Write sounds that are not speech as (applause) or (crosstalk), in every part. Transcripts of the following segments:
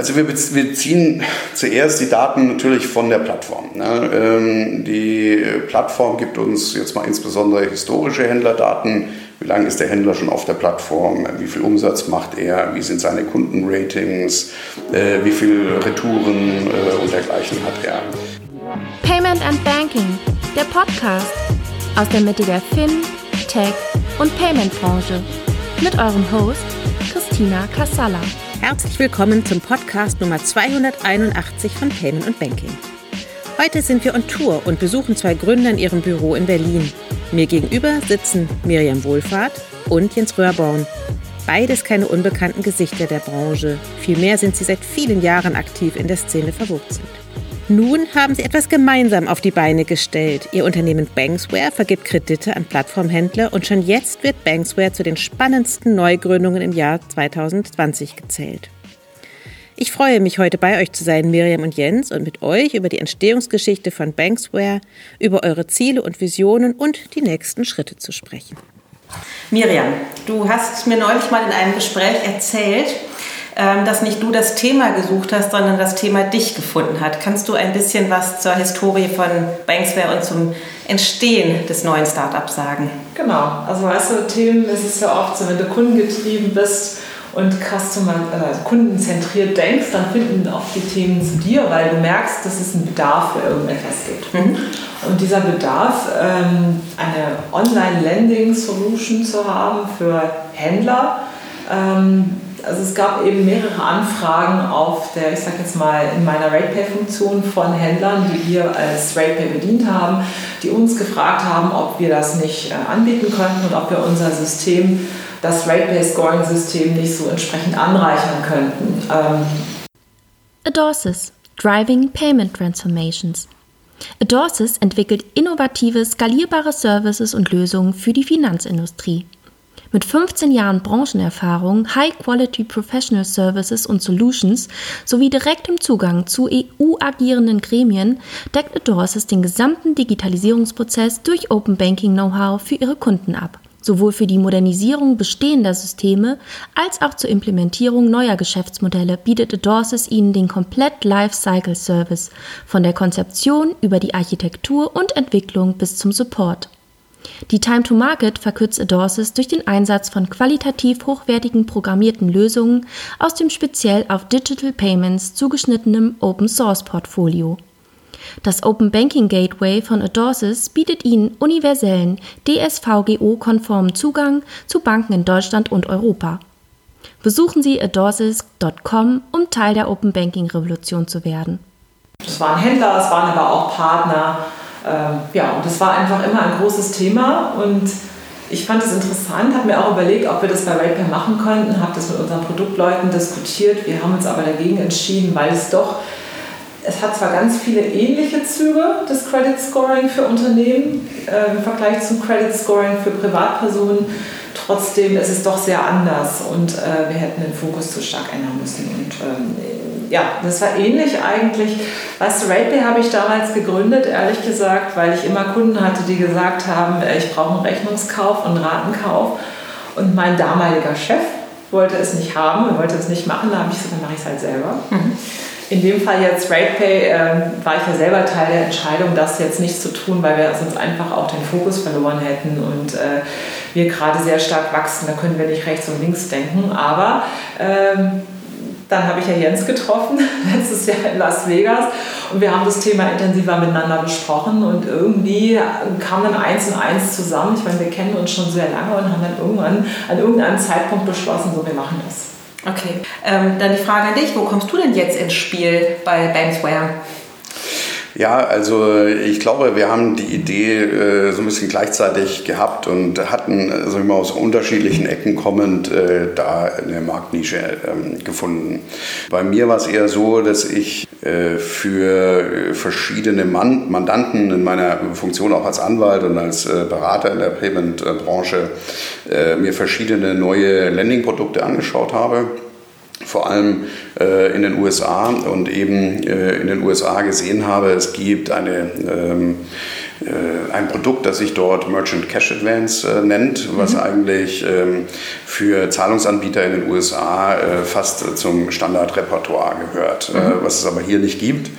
Also wir beziehen zuerst die Daten natürlich von der Plattform. Ne? Ähm, die Plattform gibt uns jetzt mal insbesondere historische Händlerdaten. Wie lange ist der Händler schon auf der Plattform? Wie viel Umsatz macht er? Wie sind seine Kundenratings? Äh, wie viele Retouren äh, und dergleichen hat er? Payment and Banking, der Podcast aus der Mitte der Fin, Tech und Payment Branche mit eurem Host Christina Kassala. Herzlich willkommen zum Podcast Nummer 281 von Payment und Banking. Heute sind wir on Tour und besuchen zwei Gründer in ihrem Büro in Berlin. Mir gegenüber sitzen Miriam Wohlfahrt und Jens Röhrborn. Beides keine unbekannten Gesichter der Branche. Vielmehr sind sie seit vielen Jahren aktiv in der Szene verwurzelt. Nun haben sie etwas gemeinsam auf die Beine gestellt. Ihr Unternehmen Banksware vergibt Kredite an Plattformhändler und schon jetzt wird Banksware zu den spannendsten Neugründungen im Jahr 2020 gezählt. Ich freue mich, heute bei euch zu sein, Miriam und Jens, und mit euch über die Entstehungsgeschichte von Banksware, über eure Ziele und Visionen und die nächsten Schritte zu sprechen. Miriam, du hast mir neulich mal in einem Gespräch erzählt, dass nicht du das Thema gesucht hast, sondern das Thema dich gefunden hat. Kannst du ein bisschen was zur Historie von Banksware und zum Entstehen des neuen Startups sagen? Genau, also weißt du, Themen ist es ja oft so, wenn du kundengetrieben bist und customer, äh, kundenzentriert denkst, dann finden auch die Themen zu dir, weil du merkst, dass es einen Bedarf für irgendetwas gibt. Mhm. Und dieser Bedarf, ähm, eine Online-Lending-Solution zu haben für Händler, ähm, also es gab eben mehrere Anfragen auf der, ich sag jetzt mal, in meiner RatePay-Funktion von Händlern, die wir als RatePay bedient haben, die uns gefragt haben, ob wir das nicht äh, anbieten könnten und ob wir unser System, das RatePay-Scoring-System, nicht so entsprechend anreichern könnten. Ähm Adorsis, Driving Payment Transformations. Adorsis entwickelt innovative, skalierbare Services und Lösungen für die Finanzindustrie. Mit 15 Jahren Branchenerfahrung, High-Quality Professional Services und Solutions sowie direktem Zugang zu EU-agierenden Gremien deckt Adorsis den gesamten Digitalisierungsprozess durch Open Banking Know-how für ihre Kunden ab. Sowohl für die Modernisierung bestehender Systeme als auch zur Implementierung neuer Geschäftsmodelle bietet Adorsis ihnen den komplett Lifecycle Service von der Konzeption über die Architektur und Entwicklung bis zum Support. Die Time to Market verkürzt Adorsis durch den Einsatz von qualitativ hochwertigen programmierten Lösungen aus dem speziell auf Digital Payments zugeschnittenen Open Source Portfolio. Das Open Banking Gateway von Adorsis bietet Ihnen universellen, DSVGO-konformen Zugang zu Banken in Deutschland und Europa. Besuchen Sie adorsis.com, um Teil der Open Banking Revolution zu werden. Es waren Händler, es waren aber auch Partner ähm, ja, und das war einfach immer ein großes Thema und ich fand es interessant, habe mir auch überlegt, ob wir das bei RatePay machen könnten, habe das mit unseren Produktleuten diskutiert. Wir haben uns aber dagegen entschieden, weil es doch, es hat zwar ganz viele ähnliche Züge, das Credit Scoring für Unternehmen äh, im Vergleich zum Credit Scoring für Privatpersonen, trotzdem ist es doch sehr anders und äh, wir hätten den Fokus zu stark ändern müssen. Und ähm, ja, das war ähnlich eigentlich. Weißt du, RatePay habe ich damals gegründet, ehrlich gesagt, weil ich immer Kunden hatte, die gesagt haben, äh, ich brauche einen Rechnungskauf und einen Ratenkauf. Und mein damaliger Chef wollte es nicht haben und wollte es nicht machen. Da habe ich gesagt, dann mache ich es halt selber. Mhm. In dem Fall jetzt RatePay äh, war ich ja selber Teil der Entscheidung, das jetzt nicht zu tun, weil wir sonst einfach auch den Fokus verloren hätten und äh, wir gerade sehr stark wachsen. Da können wir nicht rechts und links denken. Aber ähm, dann habe ich ja Jens getroffen, (laughs) letztes Jahr in Las Vegas. Und wir haben das Thema intensiver miteinander besprochen. Und irgendwie kam dann eins und eins zusammen. Ich meine, wir kennen uns schon sehr lange und haben dann irgendwann an irgendeinem Zeitpunkt beschlossen, so, wir machen das. Okay, ähm, dann die Frage an dich, wo kommst du denn jetzt ins Spiel bei Banksware? Ja, also ich glaube, wir haben die Idee äh, so ein bisschen gleichzeitig gehabt und hatten, also immer aus unterschiedlichen Ecken kommend, äh, da eine Marktnische ähm, gefunden. Bei mir war es eher so, dass ich äh, für verschiedene Man Mandanten in meiner Funktion auch als Anwalt und als äh, Berater in der Payment-Branche äh, mir verschiedene neue Lending-Produkte angeschaut habe vor allem äh, in den USA und eben äh, in den USA gesehen habe, es gibt eine, ähm, äh, ein Produkt, das sich dort Merchant Cash Advance äh, nennt, was mhm. eigentlich ähm, für Zahlungsanbieter in den USA äh, fast zum Standardrepertoire gehört, mhm. was es aber hier nicht gibt.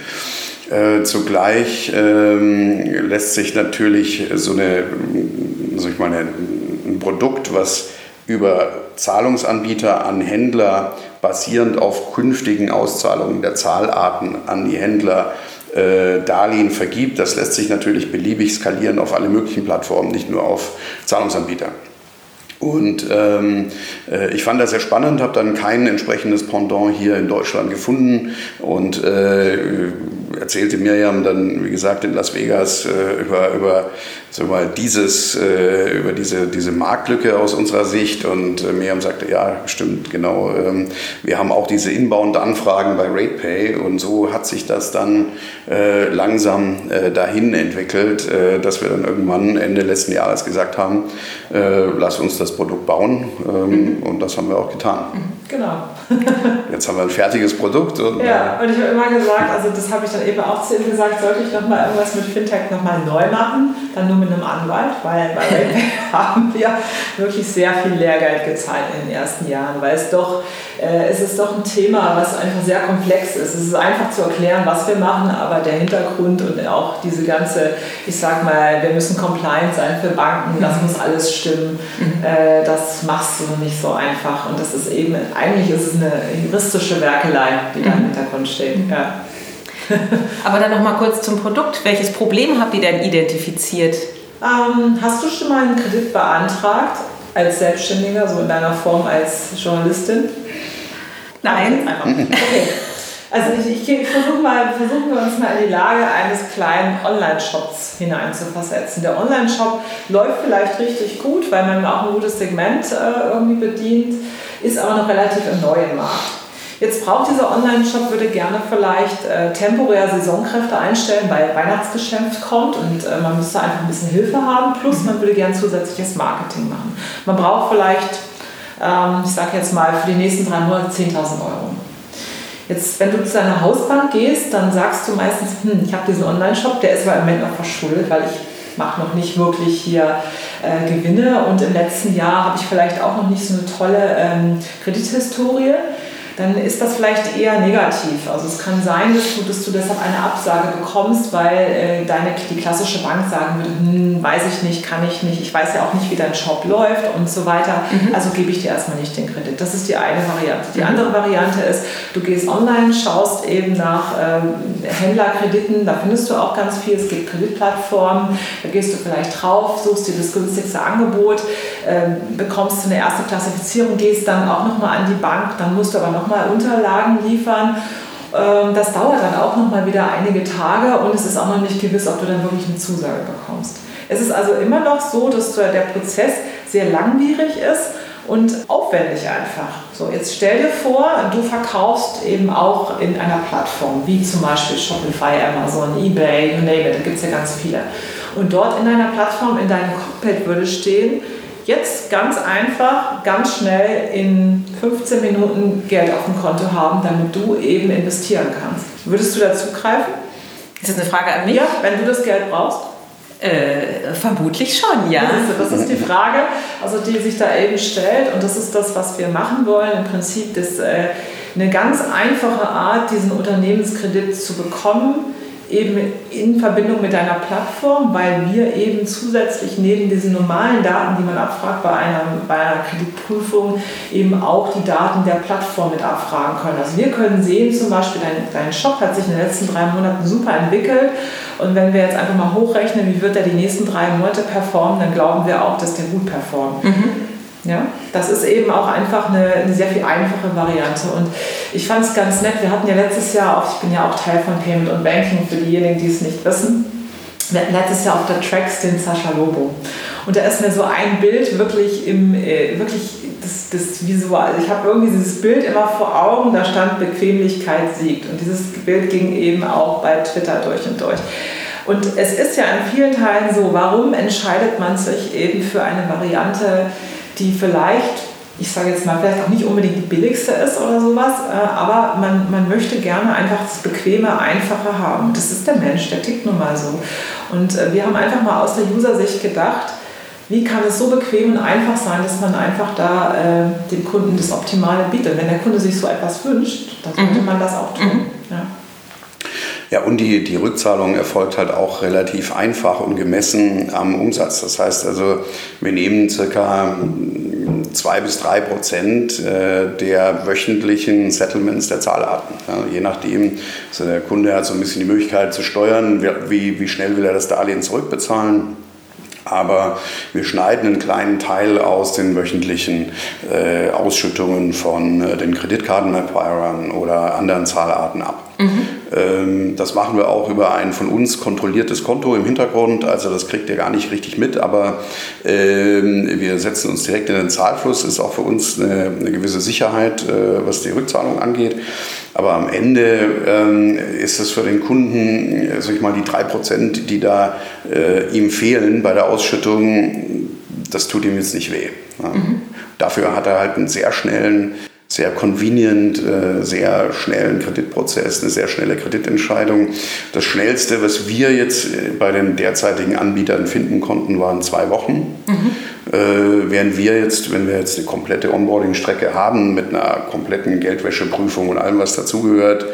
Äh, zugleich ähm, lässt sich natürlich so eine, also ich meine, ein Produkt, was über Zahlungsanbieter an Händler basierend auf künftigen Auszahlungen der Zahlarten an die Händler äh, Darlehen vergibt. Das lässt sich natürlich beliebig skalieren auf alle möglichen Plattformen, nicht nur auf Zahlungsanbieter. Und ähm, äh, ich fand das sehr spannend, habe dann kein entsprechendes Pendant hier in Deutschland gefunden und äh, erzählte Miriam dann, wie gesagt, in Las Vegas äh, über, über mal dieses, äh, über diese, diese Marktlücke aus unserer Sicht. Und äh, Miriam sagte, ja, stimmt, genau. Ähm, wir haben auch diese Inbound-Anfragen bei RatePay und so hat sich das dann äh, langsam äh, dahin entwickelt, dass wir dann irgendwann Ende letzten Jahres gesagt haben, lass uns das Produkt bauen. Ähm, mhm. Und das haben wir auch getan. Genau. Jetzt haben wir ein fertiges Produkt. Und, ja, und ich habe immer gesagt, also das habe ich dann eben auch zu ihm gesagt, sollte ich nochmal irgendwas mit Fintech nochmal neu machen, dann nur mit einem Anwalt, weil bei (laughs) Redpay haben wir wirklich sehr viel Lehrgeld gezahlt in den ersten Jahren, weil es doch, äh, es ist doch ein Thema, was einfach sehr komplex ist. Es ist einfach zu erklären, was wir machen, aber der Hintergrund und auch diese ganze, ich sag mal, wir müssen compliant sein für Banken, das mhm. muss alles stimmen, mhm. äh, das machst du nicht so einfach und das ist eben, eigentlich ist es eine juristische Werkelei, die da im mhm. Hintergrund steht. Ja. (laughs) Aber dann noch mal kurz zum Produkt. Welches Problem habt ihr denn identifiziert? Ähm, hast du schon mal einen Kredit beantragt als Selbstständiger, so in deiner Form als Journalistin? Nein. Okay. (laughs) Also ich, ich versuche mal, versuchen wir uns mal in die Lage eines kleinen Online-Shops hineinzuversetzen. Der Online-Shop läuft vielleicht richtig gut, weil man auch ein gutes Segment äh, irgendwie bedient, ist aber noch relativ im neuen Markt. Jetzt braucht dieser Online-Shop, würde gerne vielleicht äh, temporär Saisonkräfte einstellen, weil Weihnachtsgeschäft kommt und äh, man müsste einfach ein bisschen Hilfe haben. Plus man würde gerne zusätzliches Marketing machen. Man braucht vielleicht, ähm, ich sage jetzt mal, für die nächsten drei Monate 10.000 Euro. Jetzt, wenn du zu deiner Hausbank gehst, dann sagst du meistens, hm, ich habe diesen Online-Shop, der ist aber im Moment noch verschuldet, weil ich mache noch nicht wirklich hier äh, Gewinne. Und im letzten Jahr habe ich vielleicht auch noch nicht so eine tolle ähm, Kredithistorie dann ist das vielleicht eher negativ. Also es kann sein, dass du, dass du deshalb eine Absage bekommst, weil äh, deine, die klassische Bank sagen würde, hm, weiß ich nicht, kann ich nicht, ich weiß ja auch nicht, wie dein Shop läuft und so weiter. Mhm. Also gebe ich dir erstmal nicht den Kredit. Das ist die eine Variante. Die mhm. andere Variante ist, du gehst online, schaust eben nach ähm, Händlerkrediten, da findest du auch ganz viel. Es gibt Kreditplattformen, da gehst du vielleicht drauf, suchst dir das günstigste Angebot, äh, bekommst du eine erste Klassifizierung, gehst dann auch nochmal an die Bank, dann musst du aber noch nochmal Unterlagen liefern. Ähm, das dauert dann auch nochmal wieder einige Tage und es ist auch noch nicht gewiss, ob du dann wirklich eine Zusage bekommst. Es ist also immer noch so, dass der Prozess sehr langwierig ist und aufwendig einfach. So, jetzt stell dir vor, du verkaufst eben auch in einer Plattform, wie zum Beispiel Shopify, Amazon, eBay, you name it, da gibt es ja ganz viele. Und dort in deiner Plattform, in deinem Cockpit würde stehen, jetzt ganz einfach, ganz schnell in 15 Minuten Geld auf dem Konto haben, damit du eben investieren kannst. Würdest du dazu greifen? Ist das eine Frage an mich? Ja, wenn du das Geld brauchst. Äh, vermutlich schon, ja. Das ist, die Frage, also die sich da eben stellt und das ist das, was wir machen wollen. Im Prinzip das, äh, eine ganz einfache Art, diesen Unternehmenskredit zu bekommen, eben in Verbindung mit deiner Plattform, weil wir eben zusätzlich neben diesen normalen Daten, die man abfragt bei einer, bei einer Kreditprüfung, eben auch die Daten der Plattform mit abfragen können. Also wir können sehen zum Beispiel, dein, dein Shop hat sich in den letzten drei Monaten super entwickelt und wenn wir jetzt einfach mal hochrechnen, wie wird er die nächsten drei Monate performen, dann glauben wir auch, dass der gut performt. Mhm. Ja, das ist eben auch einfach eine, eine sehr viel einfache Variante. Und ich fand es ganz nett. Wir hatten ja letztes Jahr auch, ich bin ja auch Teil von Payment und Banking für diejenigen, die es nicht wissen. Wir hatten letztes Jahr auf der Tracks den Sascha Lobo. Und da ist mir so ein Bild wirklich im, äh, wirklich das, das Visual. Ich habe irgendwie dieses Bild immer vor Augen, da stand Bequemlichkeit siegt. Und dieses Bild ging eben auch bei Twitter durch und durch. Und es ist ja in vielen Teilen so, warum entscheidet man sich eben für eine Variante, die vielleicht ich sage jetzt mal, vielleicht auch nicht unbedingt die billigste ist oder sowas, äh, aber man, man möchte gerne einfach das Bequeme, Einfache haben. Das ist der Mensch, der tickt nun mal so. Und äh, wir haben einfach mal aus der User-Sicht gedacht, wie kann es so bequem und einfach sein, dass man einfach da äh, dem Kunden das Optimale bietet. Wenn der Kunde sich so etwas wünscht, dann sollte mhm. man das auch tun. Mhm. Ja. Ja, und die, die Rückzahlung erfolgt halt auch relativ einfach und gemessen am Umsatz. Das heißt also, wir nehmen circa zwei bis drei Prozent äh, der wöchentlichen Settlements der Zahlarten. je nachdem, also der Kunde hat so ein bisschen die Möglichkeit zu steuern, wie, wie schnell will er das Darlehen zurückbezahlen. Aber wir schneiden einen kleinen Teil aus den wöchentlichen äh, Ausschüttungen von äh, den Kreditkartenacquirern oder anderen Zahlarten ab. Mhm. Das machen wir auch über ein von uns kontrolliertes Konto im Hintergrund. Also das kriegt ihr gar nicht richtig mit, aber ähm, wir setzen uns direkt in den Zahlfluss. Ist auch für uns eine, eine gewisse Sicherheit, äh, was die Rückzahlung angeht. Aber am Ende ähm, ist es für den Kunden, sag ich mal, die drei Prozent, die da äh, ihm fehlen bei der Ausschüttung, das tut ihm jetzt nicht weh. Ja. Mhm. Dafür hat er halt einen sehr schnellen sehr convenient, äh, sehr schnellen Kreditprozess, eine sehr schnelle Kreditentscheidung. Das Schnellste, was wir jetzt äh, bei den derzeitigen Anbietern finden konnten, waren zwei Wochen. Mhm. Äh, während wir jetzt, wenn wir jetzt eine komplette Onboarding-Strecke haben mit einer kompletten Geldwäscheprüfung und allem, was dazugehört,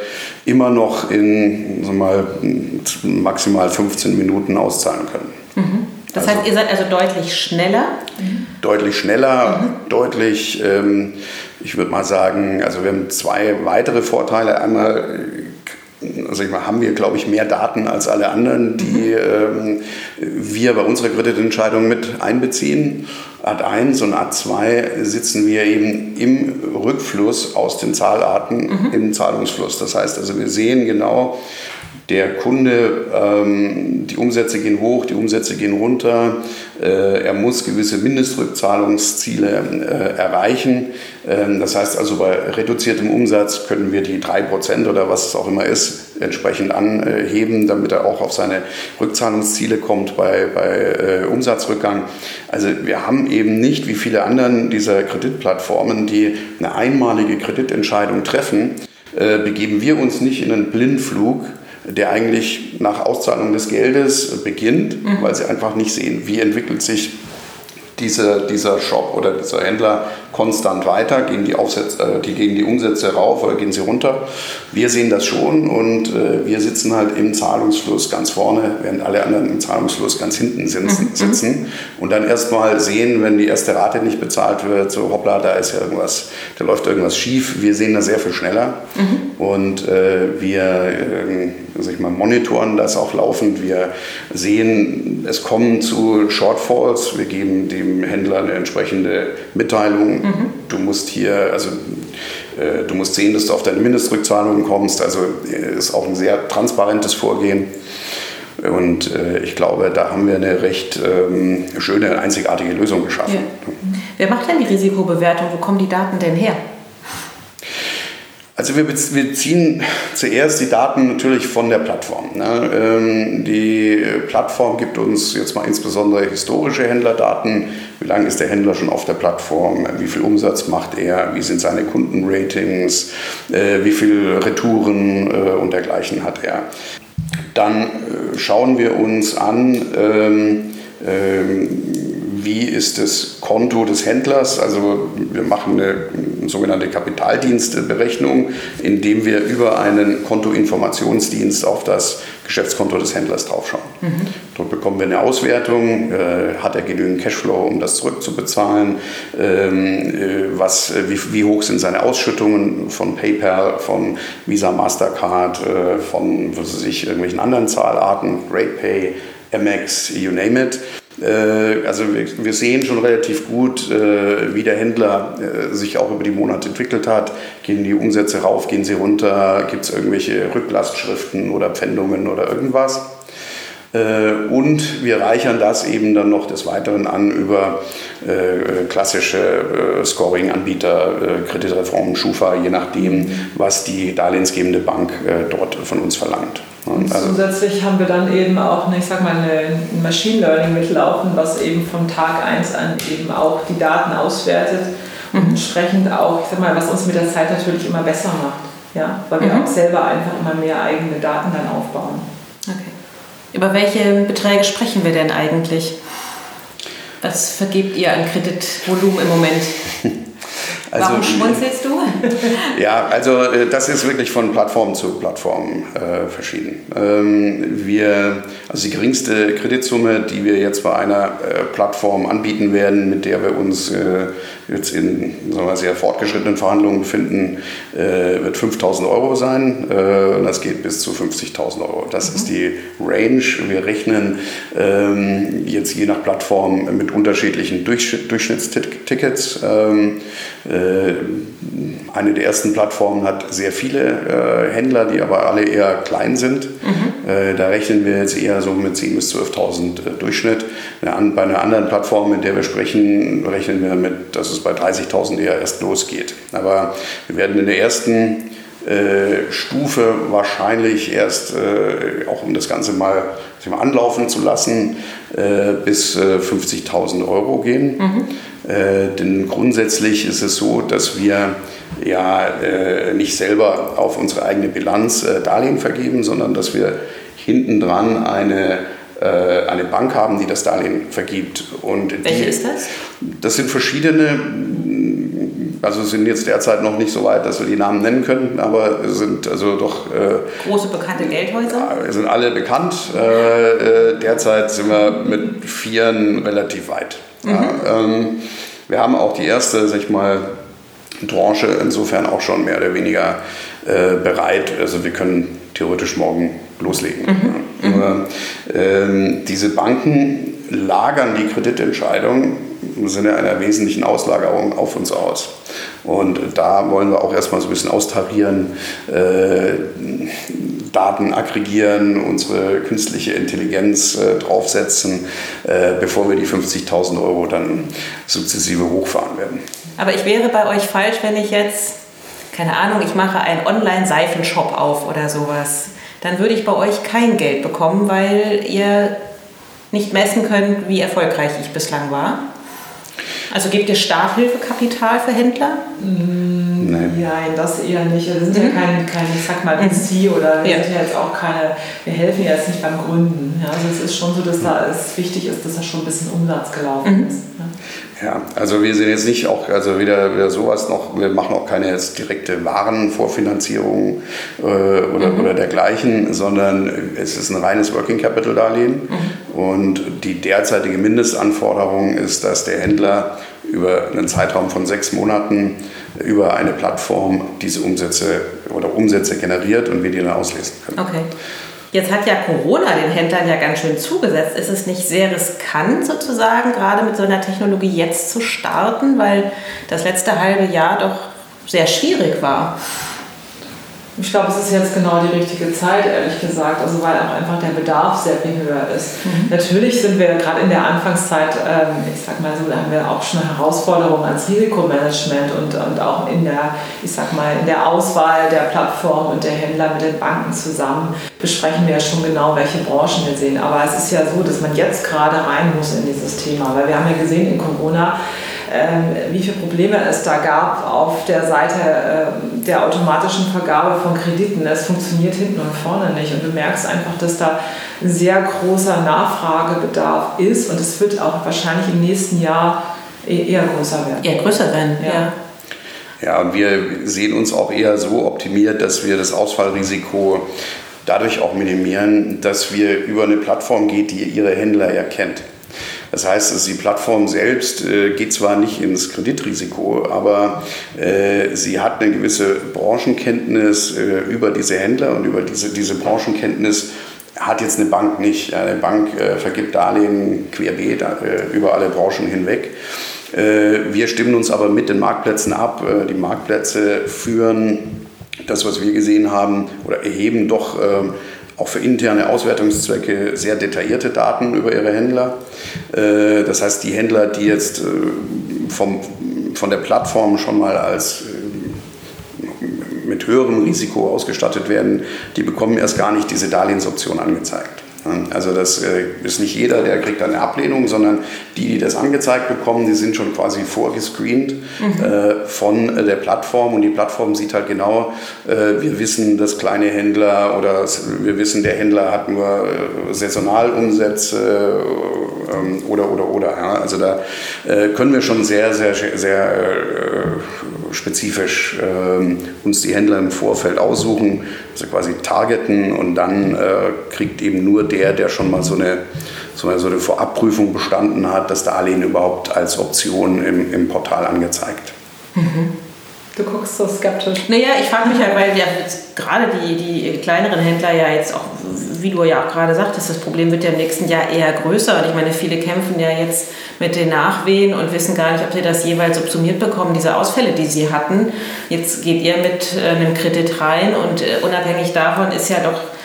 immer noch in so mal, maximal 15 Minuten auszahlen können. Mhm. Das also, heißt, ihr seid also deutlich schneller? Deutlich schneller, mhm. deutlich... Ähm, ich würde mal sagen, also wir haben zwei weitere Vorteile. Einmal also haben wir, glaube ich, mehr Daten als alle anderen, die ähm, wir bei unserer Kreditentscheidung mit einbeziehen. Art 1 und Art 2 sitzen wir eben im Rückfluss aus den Zahlarten mhm. im Zahlungsfluss. Das heißt also, wir sehen genau, der Kunde, ähm, die Umsätze gehen hoch, die Umsätze gehen runter, äh, er muss gewisse Mindestrückzahlungsziele äh, erreichen. Ähm, das heißt also, bei reduziertem Umsatz können wir die 3% oder was es auch immer ist, entsprechend anheben, damit er auch auf seine Rückzahlungsziele kommt bei, bei äh, Umsatzrückgang. Also wir haben eben nicht wie viele anderen dieser Kreditplattformen, die eine einmalige Kreditentscheidung treffen, äh, begeben wir uns nicht in einen Blindflug, der eigentlich nach Auszahlung des Geldes beginnt, mhm. weil sie einfach nicht sehen, wie entwickelt sich diese, dieser Shop oder dieser Händler konstant weiter, gehen die, Aufsätze, äh, die, gehen die Umsätze rauf oder gehen sie runter. Wir sehen das schon und äh, wir sitzen halt im Zahlungsfluss ganz vorne, während alle anderen im Zahlungsfluss ganz hinten sitzen. Mhm. sitzen und dann erstmal sehen, wenn die erste Rate nicht bezahlt wird, so hoppla, da ist ja irgendwas, da läuft irgendwas schief. Wir sehen das sehr viel schneller mhm. und äh, wir äh, sag ich mal, monitoren das auch laufend. Wir sehen, es kommen zu Shortfalls. Wir geben dem Händler eine entsprechende Mitteilung. Mhm. Du musst hier, also äh, du musst sehen, dass du auf deine Mindestrückzahlungen kommst. Also äh, ist auch ein sehr transparentes Vorgehen. Und äh, ich glaube, da haben wir eine recht ähm, schöne, einzigartige Lösung geschaffen. Ja. Wer macht denn die Risikobewertung? Wo kommen die Daten denn her? Also wir beziehen zuerst die Daten natürlich von der Plattform. Ne? Ähm, die Plattform gibt uns jetzt mal insbesondere historische Händlerdaten. Wie lange ist der Händler schon auf der Plattform? Wie viel Umsatz macht er? Wie sind seine Kundenratings? Äh, wie viele Retouren äh, und dergleichen hat er? Dann äh, schauen wir uns an, ähm, ähm, wie ist das Konto des Händlers. Also wir machen eine sogenannte Kapitaldienstberechnung, indem wir über einen Kontoinformationsdienst auf das Geschäftskonto des Händlers draufschauen. Mhm. Dort bekommen wir eine Auswertung, äh, hat er genügend Cashflow, um das zurückzubezahlen, ähm, äh, was, äh, wie, wie, hoch sind seine Ausschüttungen von PayPal, von Visa, Mastercard, äh, von was weiß ich, irgendwelchen anderen Zahlarten, RatePay, Amex, you name it. Äh, also wir sehen schon relativ gut, äh, wie der Händler äh, sich auch über die Monate entwickelt hat. Gehen die Umsätze rauf, gehen sie runter, gibt es irgendwelche Rücklastschriften oder Pfändungen oder irgendwas. Und wir reichern das eben dann noch des Weiteren an über klassische Scoring-Anbieter, Kreditreformen, Schufa, je nachdem, was die darlehensgebende Bank dort von uns verlangt. Und also zusätzlich haben wir dann eben auch, ich sag mal, ein Machine Learning mitlaufen, was eben vom Tag 1 an eben auch die Daten auswertet Mhm. Entsprechend auch, ich sag mal, was uns mit der Zeit natürlich immer besser macht. Ja, weil wir mhm. auch selber einfach immer mehr eigene Daten dann aufbauen. Okay. Über welche Beträge sprechen wir denn eigentlich? Was vergebt ihr an Kreditvolumen im Moment? (laughs) Also, Warum schmunzelst du? (laughs) ja, also äh, das ist wirklich von Plattform zu Plattform äh, verschieden. Ähm, wir, also die geringste Kreditsumme, die wir jetzt bei einer äh, Plattform anbieten werden, mit der wir uns äh, jetzt in sagen wir, sehr fortgeschrittenen Verhandlungen befinden, äh, wird 5000 Euro sein. Äh, und das geht bis zu 50.000 Euro. Das mhm. ist die Range. Wir rechnen ähm, jetzt je nach Plattform mit unterschiedlichen Durchschnittstickets. Ähm, äh, eine der ersten Plattformen hat sehr viele Händler, die aber alle eher klein sind. Mhm. Da rechnen wir jetzt eher so mit 10.000 bis 12.000 Durchschnitt. Bei einer anderen Plattform, mit der wir sprechen, rechnen wir mit, dass es bei 30.000 eher erst losgeht. Aber wir werden in der ersten äh, Stufe wahrscheinlich erst, äh, auch um das Ganze mal, mal anlaufen zu lassen, äh, bis 50.000 äh, Euro gehen. Mhm. Denn grundsätzlich ist es so, dass wir ja nicht selber auf unsere eigene Bilanz Darlehen vergeben, sondern dass wir hinten dran eine eine Bank haben, die das Darlehen vergibt. Und Welche die, ist das? Das sind verschiedene, also sind jetzt derzeit noch nicht so weit, dass wir die Namen nennen können, aber sind also doch... Äh, Große bekannte Geldhäuser? Sind alle bekannt. Äh, äh, derzeit sind wir mit Vieren relativ weit. Mhm. Ja, ähm, wir haben auch die erste, sag ich mal, Tranche insofern auch schon mehr oder weniger äh, bereit. Also wir können theoretisch morgen loslegen. Mhm. Nur, ähm, diese Banken lagern die Kreditentscheidung im Sinne einer wesentlichen Auslagerung auf uns aus. Und da wollen wir auch erstmal so ein bisschen austarieren, äh, Daten aggregieren, unsere künstliche Intelligenz äh, draufsetzen, äh, bevor wir die 50.000 Euro dann sukzessive hochfahren werden. Aber ich wäre bei euch falsch, wenn ich jetzt, keine Ahnung, ich mache einen Online-Seifenshop auf oder sowas dann würde ich bei euch kein Geld bekommen, weil ihr nicht messen könnt, wie erfolgreich ich bislang war. Also gebt ihr Starthilfekapital für Händler? Mm, Nein. Nein, das eher nicht. Wir sind mhm. ja kein, kein, ich sag mal, VC oder wir ja. sind ja jetzt auch keine, wir helfen ja jetzt nicht beim Gründen. Ja, also es ist schon so, dass da es wichtig ist, dass da schon ein bisschen Umsatz gelaufen mhm. ist. Ja. Ja, also wir sind jetzt nicht auch, also weder, weder sowas noch, wir machen auch keine jetzt direkte Warenvorfinanzierung äh, oder, mhm. oder dergleichen, sondern es ist ein reines Working Capital Darlehen. Und die derzeitige Mindestanforderung ist, dass der Händler über einen Zeitraum von sechs Monaten über eine Plattform diese Umsätze oder Umsätze generiert und wir die dann auslesen können. Okay. Jetzt hat ja Corona den Händlern ja ganz schön zugesetzt. Ist es nicht sehr riskant sozusagen, gerade mit so einer Technologie jetzt zu starten, weil das letzte halbe Jahr doch sehr schwierig war? Ich glaube, es ist jetzt genau die richtige Zeit, ehrlich gesagt, also weil auch einfach der Bedarf sehr viel höher ist. Mhm. Natürlich sind wir gerade in der Anfangszeit, ähm, ich sag mal so, da haben wir auch schon Herausforderungen ans Risikomanagement und, und auch in der, ich sag mal, in der Auswahl der Plattform und der Händler mit den Banken zusammen besprechen wir ja schon genau, welche Branchen wir sehen. Aber es ist ja so, dass man jetzt gerade rein muss in dieses Thema, weil wir haben ja gesehen in Corona, wie viele Probleme es da gab auf der Seite ähm, der automatischen Vergabe von Krediten. Es funktioniert hinten und vorne nicht. Und du merkst einfach, dass da ein sehr großer Nachfragebedarf ist und es wird auch wahrscheinlich im nächsten Jahr e-, eher größer werden. Eher größer werden, ja. ja. Ja, wir sehen uns auch eher so optimiert, dass wir das Ausfallrisiko dadurch auch minimieren, dass wir über eine Plattform geht, die ihre Händler erkennt. Das heißt, die Plattform selbst äh, geht zwar nicht ins Kreditrisiko, aber äh, sie hat eine gewisse Branchenkenntnis äh, über diese Händler und über diese, diese Branchenkenntnis hat jetzt eine Bank nicht. Eine Bank vergibt Darlehen querbeet über alle Branchen hinweg. Wir stimmen uns aber mit den Marktplätzen ab. Die Marktplätze führen das, was wir gesehen haben, oder erheben doch ähm, auch für interne Auswertungszwecke sehr detaillierte Daten über ihre Händler. Äh, das heißt, die Händler, die jetzt äh, vom, von der Plattform schon mal als äh, mit höherem Risiko ausgestattet werden, die bekommen erst gar nicht diese Darlehensoption angezeigt. Also das äh, ist nicht jeder, der kriegt eine Ablehnung, sondern die, die das angezeigt bekommen, die sind schon quasi vorgescreent mhm. äh, von der Plattform und die Plattform sieht halt genau, äh, wir wissen, dass kleine Händler oder wir wissen, der Händler hat nur äh, Saisonalumsätze ähm, oder oder oder. Also da äh, können wir schon sehr, sehr, sehr äh, spezifisch ähm, uns die Händler im Vorfeld aussuchen, also quasi targeten und dann äh, kriegt eben nur der, der schon mal so eine, so eine, so eine Vorabprüfung bestanden hat, das Darlehen überhaupt als Option im, im Portal angezeigt. Mhm. Du guckst so skeptisch. Naja, ich frage mich halt, weil ja gerade die, die kleineren Händler ja jetzt auch, wie du ja auch gerade sagtest, das Problem wird ja im nächsten Jahr eher größer. Und ich meine, viele kämpfen ja jetzt mit den Nachwehen und wissen gar nicht, ob sie das jeweils subsumiert bekommen, diese Ausfälle, die sie hatten. Jetzt geht ihr mit äh, einem Kredit rein und äh, unabhängig davon ist ja doch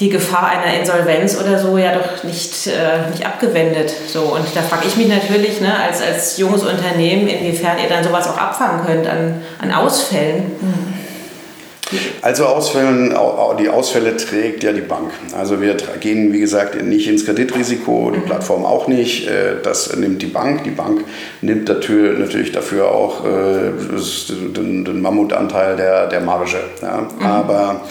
die Gefahr einer Insolvenz oder so ja doch nicht, äh, nicht abgewendet. So, und da frage ich mich natürlich ne, als, als junges Unternehmen, inwiefern ihr dann sowas auch abfangen könnt an, an Ausfällen. Mhm. Also Ausfällen, die Ausfälle trägt ja die Bank. Also wir gehen, wie gesagt, nicht ins Kreditrisiko, die. Plattform auch nicht. Äh, das nimmt die Bank. Die Bank nimmt natürlich dafür auch äh, den Mammutanteil der, der Marge. Mhm. Aber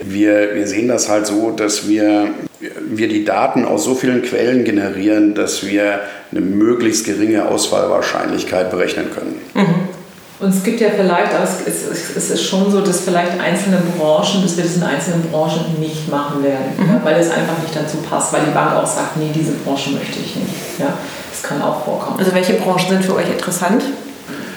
wir, wir sehen das halt so, dass wir, wir die Daten aus so vielen Quellen generieren, dass wir eine möglichst geringe Ausfallwahrscheinlichkeit berechnen können. Mhm. Und es gibt ja vielleicht, aber es ist, schon so, dass vielleicht einzelne Branchen, dass wir das in einzelnen Branchen nicht machen werden, mhm. ja, weil es einfach nicht dazu passt, weil die Bank auch sagt, nee, diese Branche möchte ich nicht. Ja, das kann auch vorkommen. Also welche Branchen sind für euch interessant?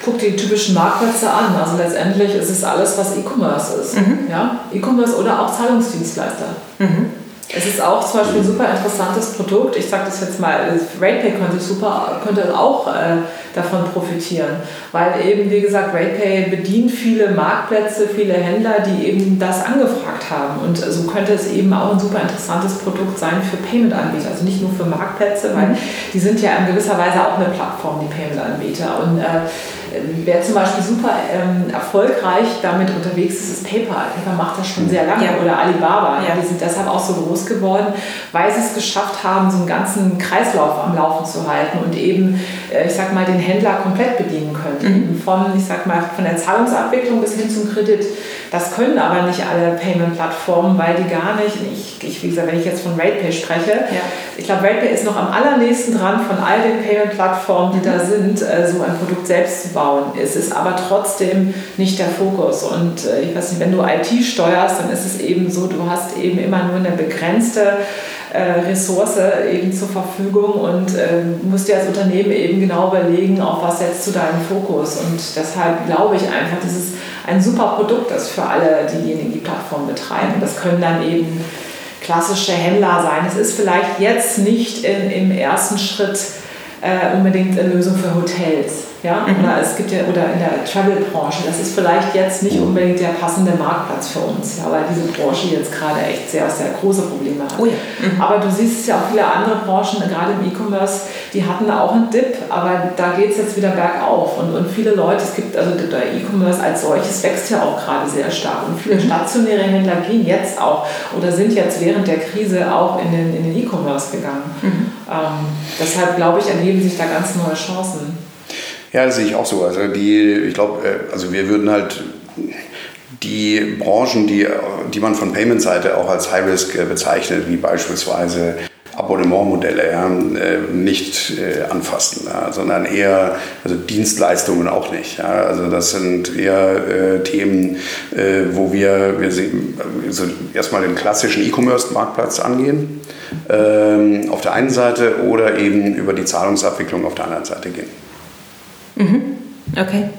guck die typischen Marktplätze an. Also letztendlich ist es alles, was E-Commerce ist. Mhm. Ja? E-Commerce oder auch Zahlungsdienstleister. Mhm. Es ist auch zum Beispiel ein super interessantes Produkt. Ich sage das jetzt mal, RatePay könnte super, könnte auch äh, davon profitieren, weil eben, wie gesagt, RatePay bedient viele Marktplätze, viele Händler, die eben das angefragt haben. Und so könnte es eben auch ein super interessantes Produkt sein für Payment-Anbieter. Also nicht nur für Marktplätze, weil mhm. die sind ja in gewisser Weise auch eine Plattform, die Payment-Anbieter. Und äh, Wer zum Beispiel super ähm, erfolgreich damit unterwegs ist, ist PayPal. PayPal macht das schon sehr lange ja. oder Alibaba. Ja. Die sind deshalb auch so groß geworden, weil sie es geschafft haben, so einen ganzen Kreislauf am Laufen zu halten und eben, äh, ich sag mal, den Händler komplett bedienen können. Mhm. Von, ich sag mal, von der Zahlungsabwicklung bis hin zum Kredit. Das können aber nicht alle Payment-Plattformen, weil die gar nicht, ich, ich, wie gesagt, wenn ich jetzt von RatePay spreche, ja. ich glaube, RatePay ist noch am allernächsten dran von all den Payment-Plattformen, die mhm. da sind, äh, so ein Produkt selbst zu bauen. Es ist aber trotzdem nicht der Fokus. Und äh, ich weiß nicht, wenn du IT steuerst, dann ist es eben so, du hast eben immer nur eine begrenzte äh, Ressource eben zur Verfügung und äh, musst dir als Unternehmen eben genau überlegen, auf was setzt du deinen Fokus. Und deshalb glaube ich einfach, dass es ein super Produkt ist für alle diejenigen, die Plattformen betreiben. Das können dann eben klassische Händler sein. Es ist vielleicht jetzt nicht in, im ersten Schritt äh, unbedingt eine Lösung für Hotels. Ja? Mhm. Oder es gibt ja, oder in der Travel-Branche, das ist vielleicht jetzt nicht unbedingt der passende Marktplatz für uns, ja, weil diese Branche jetzt gerade echt sehr, sehr große Probleme hat. Oh ja. mhm. Aber du siehst ja auch viele andere Branchen, gerade im E-Commerce, die hatten auch einen Dip, aber da geht es jetzt wieder bergauf. Und, und viele Leute, es gibt, also der E-Commerce als solches wächst ja auch gerade sehr stark. Und viele mhm. stationäre Händler gehen jetzt auch oder sind jetzt während der Krise auch in den, in den E-Commerce gegangen. Mhm. Ähm, deshalb glaube ich, ergeben sich da ganz neue Chancen. Ja, das sehe ich auch so. Also die, ich glaube, äh, also wir würden halt die Branchen, die, die man von Payment-Seite auch als High-Risk äh, bezeichnet, wie beispielsweise Abonnementmodelle, ja, äh, nicht anfassen, ja, sondern eher also Dienstleistungen auch nicht. Ja. Also das sind eher äh, Themen, äh, wo wir, wir sehen, also erstmal den klassischen E-Commerce-Marktplatz angehen, ähm, auf der einen Seite oder eben über die Zahlungsabwicklung auf der anderen Seite gehen. Mhm. Okay.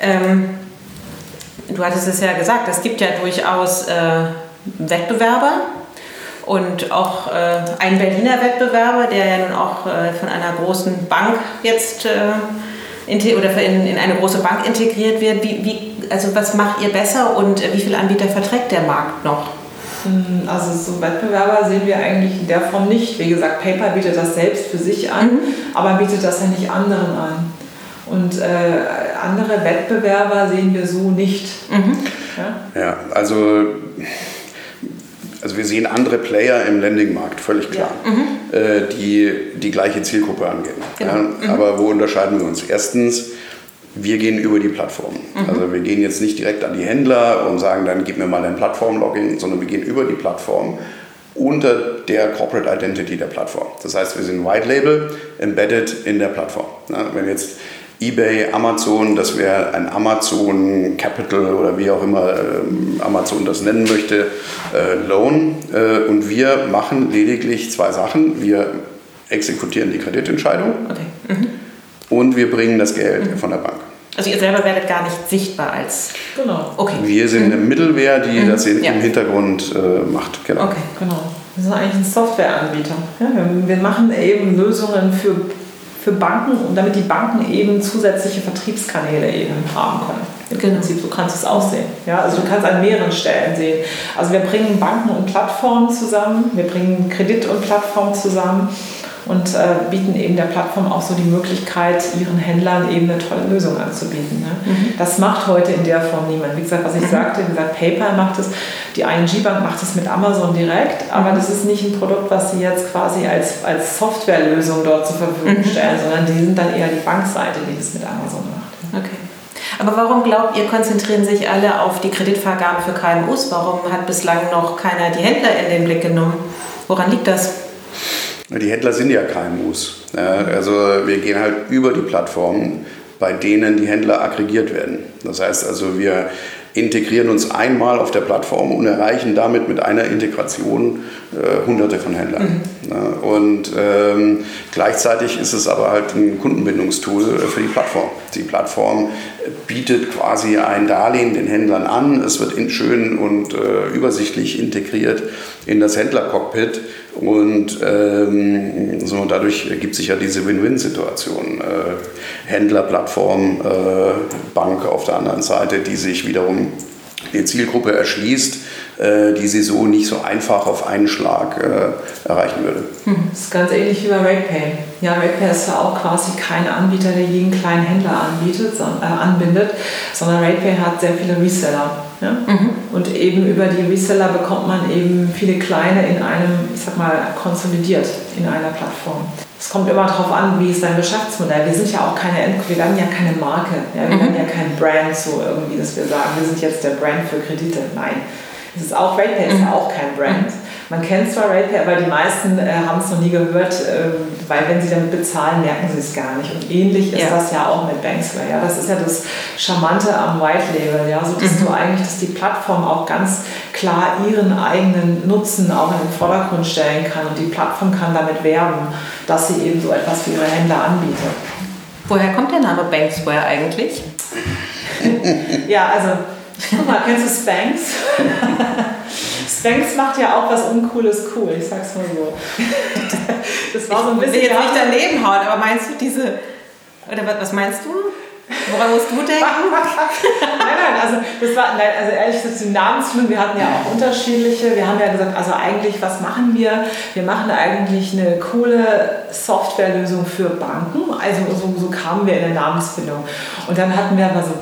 Ähm, du hattest es ja gesagt, es gibt ja durchaus äh, Wettbewerber und auch äh, ein Berliner Wettbewerber, der ja nun auch äh, von einer großen Bank jetzt äh, oder in, in, eine große Bank integriert wird. Wie, wie, also was macht ihr besser und wie viele Anbieter verträgt der Markt noch? Also so Wettbewerber sehen wir eigentlich in der Form nicht. Wie gesagt, PayPal bietet das selbst für sich an, mhm. aber bietet das ja nicht anderen an. Und äh, andere Wettbewerber sehen wir so nicht. Mhm. Ja? ja, also Also wir sehen andere Player im Lending-Markt, völlig klar, ja. mhm. äh, die die gleiche Zielgruppe angehen. Genau. Ja, mhm. Aber wo unterscheiden wir uns? Erstens, wir gehen über die Plattform. Mhm. Also wir gehen jetzt nicht direkt an die Händler und sagen, dann gib mir mal dein Plattform-Login, sondern wir gehen über die Plattform unter der Corporate Identity der Plattform. Das heißt, wir sind White Label embedded in der Plattform. Ja, wenn jetzt eBay, Amazon, das wäre ein Amazon Capital oder wie auch immer äh, Amazon das nennen möchte, äh, Loan. Äh, und wir machen lediglich zwei Sachen. Wir exekutieren die Kreditentscheidung okay. mhm. und wir bringen das Geld mhm. von der Bank. Also ihr selber werdet gar nicht sichtbar als. Genau. Okay. Wir sind eine Mittelwehr, die mhm. das in, ja. im Hintergrund äh, macht. Genau. Okay, genau. Wir sind eigentlich ein Softwareanbieter. Ja, wir, wir machen eben Lösungen für für Banken, damit die Banken eben zusätzliche Vertriebskanäle eben haben können. Im genau. Prinzip, so kannst du es auch sehen. Ja, also du kannst an mehreren Stellen sehen. Also wir bringen Banken und Plattformen zusammen, wir bringen Kredit und Plattformen zusammen und äh, bieten eben der Plattform auch so die Möglichkeit, ihren Händlern eben eine tolle Lösung anzubieten. Ne? Mhm. Das macht heute in der Form niemand. Wie gesagt, was ich mhm. sagte, wie gesagt, PayPal macht es, die ING Bank macht es mit Amazon direkt, aber mhm. das ist nicht ein Produkt, was sie jetzt quasi als, als Softwarelösung dort zur Verfügung mhm. stellen, sondern die sind dann eher die Bankseite, die das mit Amazon macht. Okay. Aber warum glaubt ihr, konzentrieren sich alle auf die Kreditvergabe für KMUs? Warum hat bislang noch keiner die Händler in den Blick genommen? Woran liegt das? Die Händler sind ja KMUs. Also wir gehen halt über die Plattformen, bei denen die Händler aggregiert werden. Das heißt also, wir integrieren uns einmal auf der Plattform und erreichen damit mit einer Integration äh, hunderte von Händlern. Mhm. Ja, und ähm, gleichzeitig ist es aber halt ein Kundenbindungstool für die Plattform. Die Plattform bietet quasi ein Darlehen den Händlern an. Es wird schön und äh, übersichtlich integriert in das Händlercockpit. Und ähm, so, dadurch ergibt sich ja diese Win-Win-Situation. Äh, Händler, Plattform, äh, Bank auf der anderen Seite, die sich wiederum die Zielgruppe erschließt, äh, die sie so nicht so einfach auf einen Schlag äh, erreichen würde. Hm, das ist ganz ähnlich wie bei RatePay. Ja, RatePay ist ja auch quasi kein Anbieter, der jeden kleinen Händler anbietet, äh, anbindet, sondern RatePay hat sehr viele Reseller. Ja? Mhm. Und eben über die Reseller bekommt man eben viele kleine in einem, ich sag mal, konsolidiert in einer Plattform. Es kommt immer darauf an, wie ist dein Geschäftsmodell. Wir sind ja auch keine wir werden ja keine Marke, ja? wir mhm. werden ja kein Brand, so irgendwie, dass wir sagen, wir sind jetzt der Brand für Kredite. Nein. Es ist auch, RatePay ist ja mhm. auch kein Brand. Man kennt zwar RatePay, aber die meisten äh, haben es noch nie gehört, äh, weil wenn sie damit bezahlen, merken sie es gar nicht. Und ähnlich ist ja. das ja auch mit Banksware. Ja? Das ist ja das Charmante am White Label, ja? so dass mhm. du eigentlich, dass die Plattform auch ganz klar ihren eigenen Nutzen auch in den Vordergrund stellen kann und die Plattform kann damit werben, dass sie eben so etwas für ihre Händler anbietet. Woher kommt der Name Banksware eigentlich? (laughs) ja, also Guck mal, kennst du Spanx? (laughs) Spanx macht ja auch was Uncooles cool, ich sag's mal so. (laughs) Das war so ein bisschen. Ich will jetzt nicht daneben hauen, aber meinst du diese. Oder was meinst du? Woran musst du denken? (laughs) nein, nein, also das war, nein, also ehrlich gesagt, die Namensfindung, wir hatten ja auch unterschiedliche. Wir haben ja gesagt, also eigentlich, was machen wir? Wir machen eigentlich eine coole Softwarelösung für Banken. Also so, so kamen wir in der Namensfindung. Und dann hatten wir aber so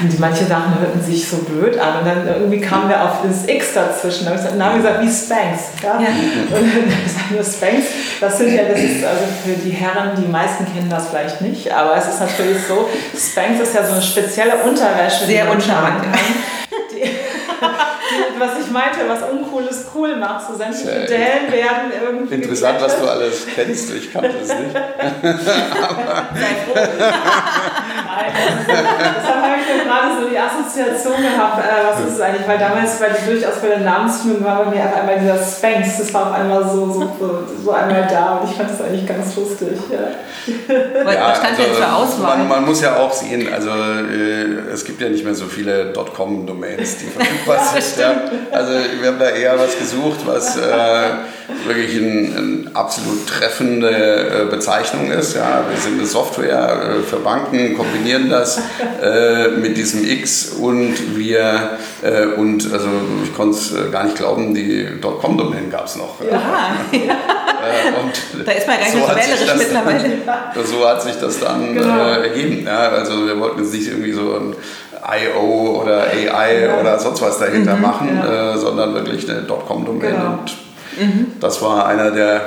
die manche Sachen hörten sich so blöd an und dann irgendwie kamen wir auf das X dazwischen. Da habe ich gesagt, wie Spanks. Ja? ja. Und dann (laughs) sagen wir Spanks, das sind ja, das ist also für die Herren, die meisten kennen das vielleicht nicht, aber es ist natürlich so, Spanks ist ja so eine spezielle Unterwäsche. Sehr uncharmant (laughs) was ich meinte, was Uncooles cool macht. So sämtliche ja, Dellen werden irgendwie. Interessant, was du alles kennst. Ich kannte es nicht. (laughs) Aber das habe ich gerade so die Assoziation gehabt. Äh, was ist es eigentlich? Weil damals, weil ich durchaus bei der Namensfindung war, bei mir auf einmal dieser Spanx. Das war auf einmal so, so, so einmal da und ich fand das eigentlich ganz lustig. Ja. ja was also, Auswahl? Man, man, muss ja auch sehen, also äh, es gibt ja nicht mehr so viele .com-Domains, die verfügbar sind. Ja. Also wir haben da eher was gesucht, was äh, wirklich eine ein absolut treffende äh, Bezeichnung ist. Ja. Wir sind eine Software äh, für Banken, kombinieren das äh, mit diesem X und wir, äh, und also ich konnte es gar nicht glauben, die .com-Domain gab es noch. Ja. und da ist man gar nicht so wählerisch mittlerweile. Dann, (laughs) so hat sich das dann genau. ergeben. Ja. Also wir wollten jetzt nicht irgendwie so ein IO oder AI Ja. oder sonst was dahinter machen, ja. äh, sondern wirklich eine .com-Domain. Genau. Und das war einer der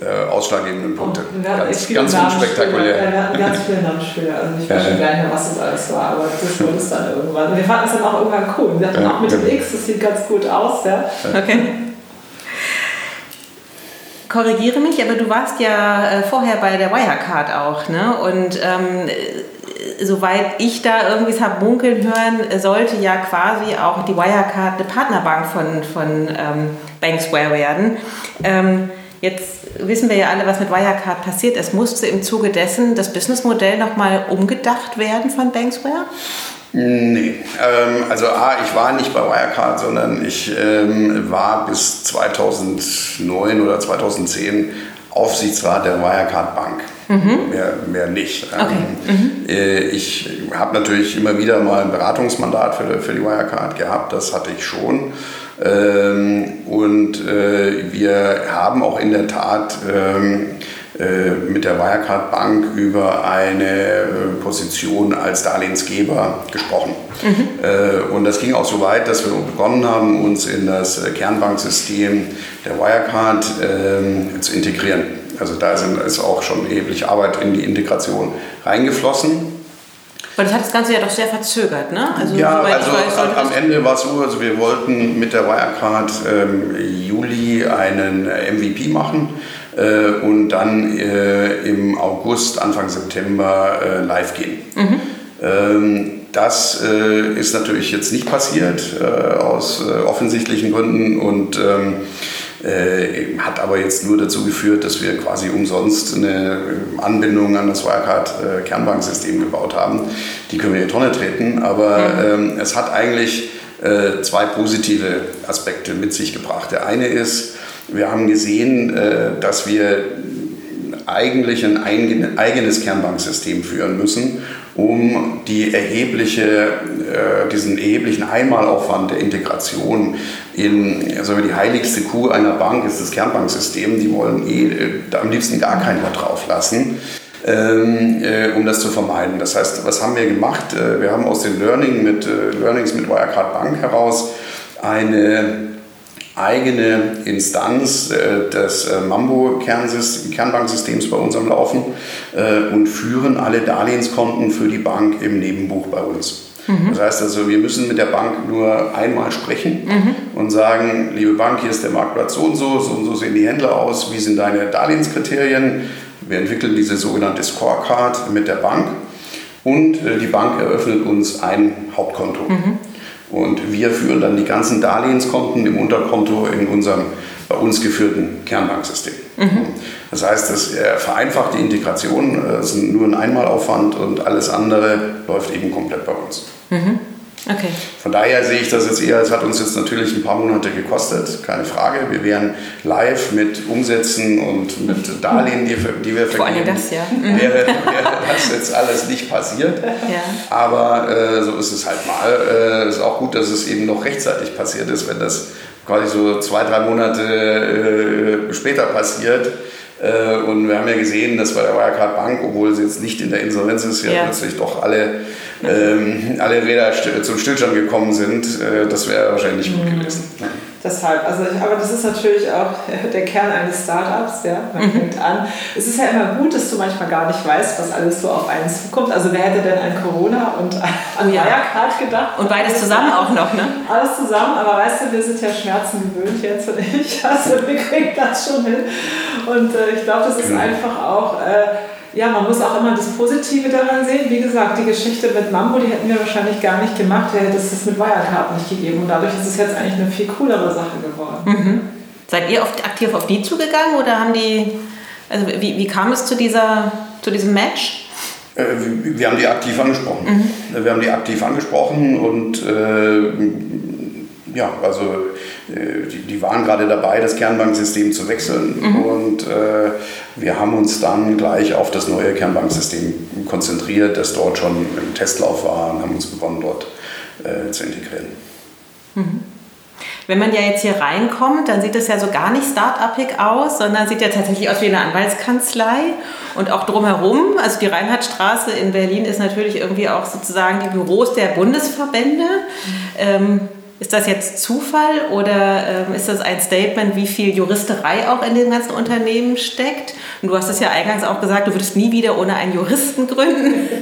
äh, ausschlaggebenden Punkte. Wir hatten echt Ganz, viele ganz unspektakulär. wir hatten ganz viele Namensspieler. Also ich weiß schon gar nicht mehr, was das alles war, aber das (laughs) wurde es dann irgendwann. Und wir fanden es dann auch irgendwann cool. Wir dachten Ja, auch mit dem. X, das sieht ganz gut aus. Ja. Okay. Korrigiere mich, aber du warst ja äh, vorher bei der Wirecard auch, ne? Und ähm, äh, soweit ich da irgendwie es habe munkeln hören, äh, sollte ja quasi auch die Wirecard eine Partnerbank von, von ähm, Banksware werden. Ähm, jetzt wissen wir ja alle, was mit Wirecard passiert. Es musste im Zuge dessen das Businessmodell nochmal umgedacht werden von Banksware. Nee, ähm, also A, ich war nicht bei Wirecard, sondern ich ähm, war bis 2009 oder 2010 Aufsichtsrat der Wirecard Bank. Mehr, mehr nicht. Ähm, äh, Ich habe natürlich immer wieder mal ein Beratungsmandat für, für die Wirecard gehabt, das hatte ich schon. Ähm, und äh, wir haben auch in der Tat ähm, äh, mit der Wirecard Bank über eine äh, Position als Darlehensgeber gesprochen. Äh, Und das ging auch so weit, dass wir begonnen haben, uns in das äh, Kernbanksystem der Wirecard ähm, zu integrieren. Also da ist auch schon erheblich Arbeit in die Integration reingeflossen. Weil das hat das Ganze ja doch sehr verzögert, ne? Also, Ja, also weiß, am Ende war es so, also wir wollten mit der Wirecard ähm, Juli einen äh, MVP machen äh, und dann äh, im August, Anfang September äh, live gehen. Ähm, das äh, ist natürlich jetzt nicht passiert äh, aus äh, offensichtlichen Gründen und ähm, äh, hat aber jetzt nur dazu geführt, dass wir quasi umsonst eine Anbindung an das Wirecard-Kernbanksystem gebaut haben. Die können wir in die Tonne treten, aber ähm, es hat eigentlich äh, zwei positive Aspekte mit sich gebracht. Der eine ist, wir haben gesehen, äh, dass wir eigentlich ein eigen- eigenes Kernbanksystem führen müssen, um die erhebliche, äh, diesen erheblichen Einmalaufwand der Integration in also die heiligste Kuh einer Bank ist das Kernbanksystem. Die wollen eh äh, am liebsten gar keinen mehr drauf lassen. Ähm, äh, um das zu vermeiden. Das heißt, was haben wir gemacht? Wir haben aus den Learning mit, Learnings mit Wirecard Bank heraus eine eigene Instanz äh, des äh, Mambo-Kernbanksystems bei uns am Laufen äh, und führen alle Darlehenskonten für die Bank im Nebenbuch bei uns. Das heißt also, wir müssen mit der Bank nur einmal sprechen und sagen, liebe Bank, hier ist der Marktplatz so und so, so und so sehen die Händler aus, wie sind deine Darlehenskriterien. Wir entwickeln diese sogenannte Scorecard mit der Bank und äh, die Bank eröffnet uns ein Hauptkonto. Und wir führen dann die ganzen Darlehenskonten im Unterkonto in unserem bei uns geführten Kernbanksystem. Das heißt, es äh, vereinfacht die Integration, äh, es ist nur ein Einmalaufwand und alles andere läuft eben komplett bei uns. Okay. Von daher sehe ich das jetzt eher, es hat uns jetzt natürlich ein paar Monate gekostet, keine Frage. Wir wären live mit Umsätzen und mit Darlehen, die, wir- die wir Vor allem vergeben. das, ja. Wäre, wäre das jetzt alles nicht passiert. Ja. Aber äh, so ist es halt mal. Es äh, ist auch gut, dass es eben noch rechtzeitig passiert ist, wenn das quasi so zwei, drei Monate äh, später passiert. Äh, und wir haben ja gesehen, dass bei der Wirecard Bank, obwohl sie jetzt nicht in der Insolvenz ist, ja, Ja. plötzlich doch alle, ähm, alle Räder zum Stillstand gekommen sind. Äh, das wäre wahrscheinlich nicht gut gewesen. Deshalb, also ich, aber das ist natürlich auch (laughs) der Kern eines Startups, ja. Man fängt an. Es ist ja immer gut, dass du manchmal gar nicht weißt, was alles so auf einen zukommt. Also wer hätte denn an Corona und (laughs) an Ja. Wirecard gedacht? Und beides zusammen auch noch, ne? Alles zusammen, aber weißt du, wir sind ja Schmerzen gewöhnt jetzt und (laughs) ich, also wir kriegen das schon hin. Und äh, ich glaube, das ist einfach auch, äh, ja, man muss auch immer das Positive daran sehen. Wie gesagt, die Geschichte mit Mambo, die hätten wir wahrscheinlich gar nicht gemacht, hätte es das mit Wirecard nicht gegeben. Und dadurch ist es jetzt eigentlich eine viel coolere Sache geworden. Seid ihr oft aktiv auf die zugegangen oder haben die, also wie, wie kam es zu, dieser, zu diesem Match? Äh, wir- haben die aktiv angesprochen. Wir haben die aktiv angesprochen und äh, ja, also äh, die, die waren gerade dabei, das Kernbanksystem zu wechseln und äh, wir haben uns dann gleich auf das neue Kernbanksystem konzentriert, das dort schon im Testlauf war und haben uns begonnen, dort äh, zu integrieren. Wenn man ja jetzt hier reinkommt, dann sieht es ja so gar nicht start-upig aus, sondern sieht ja tatsächlich aus wie eine Anwaltskanzlei. Und auch drumherum, also die Reinhardtstraße in Berlin ist natürlich irgendwie auch sozusagen die Büros der Bundesverbände. Ähm, ist das jetzt Zufall oder ähm, ist das ein Statement, wie viel Juristerei auch in dem ganzen Unternehmen steckt? Und du hast es ja eingangs auch gesagt, du würdest nie wieder ohne einen Juristen gründen. (laughs)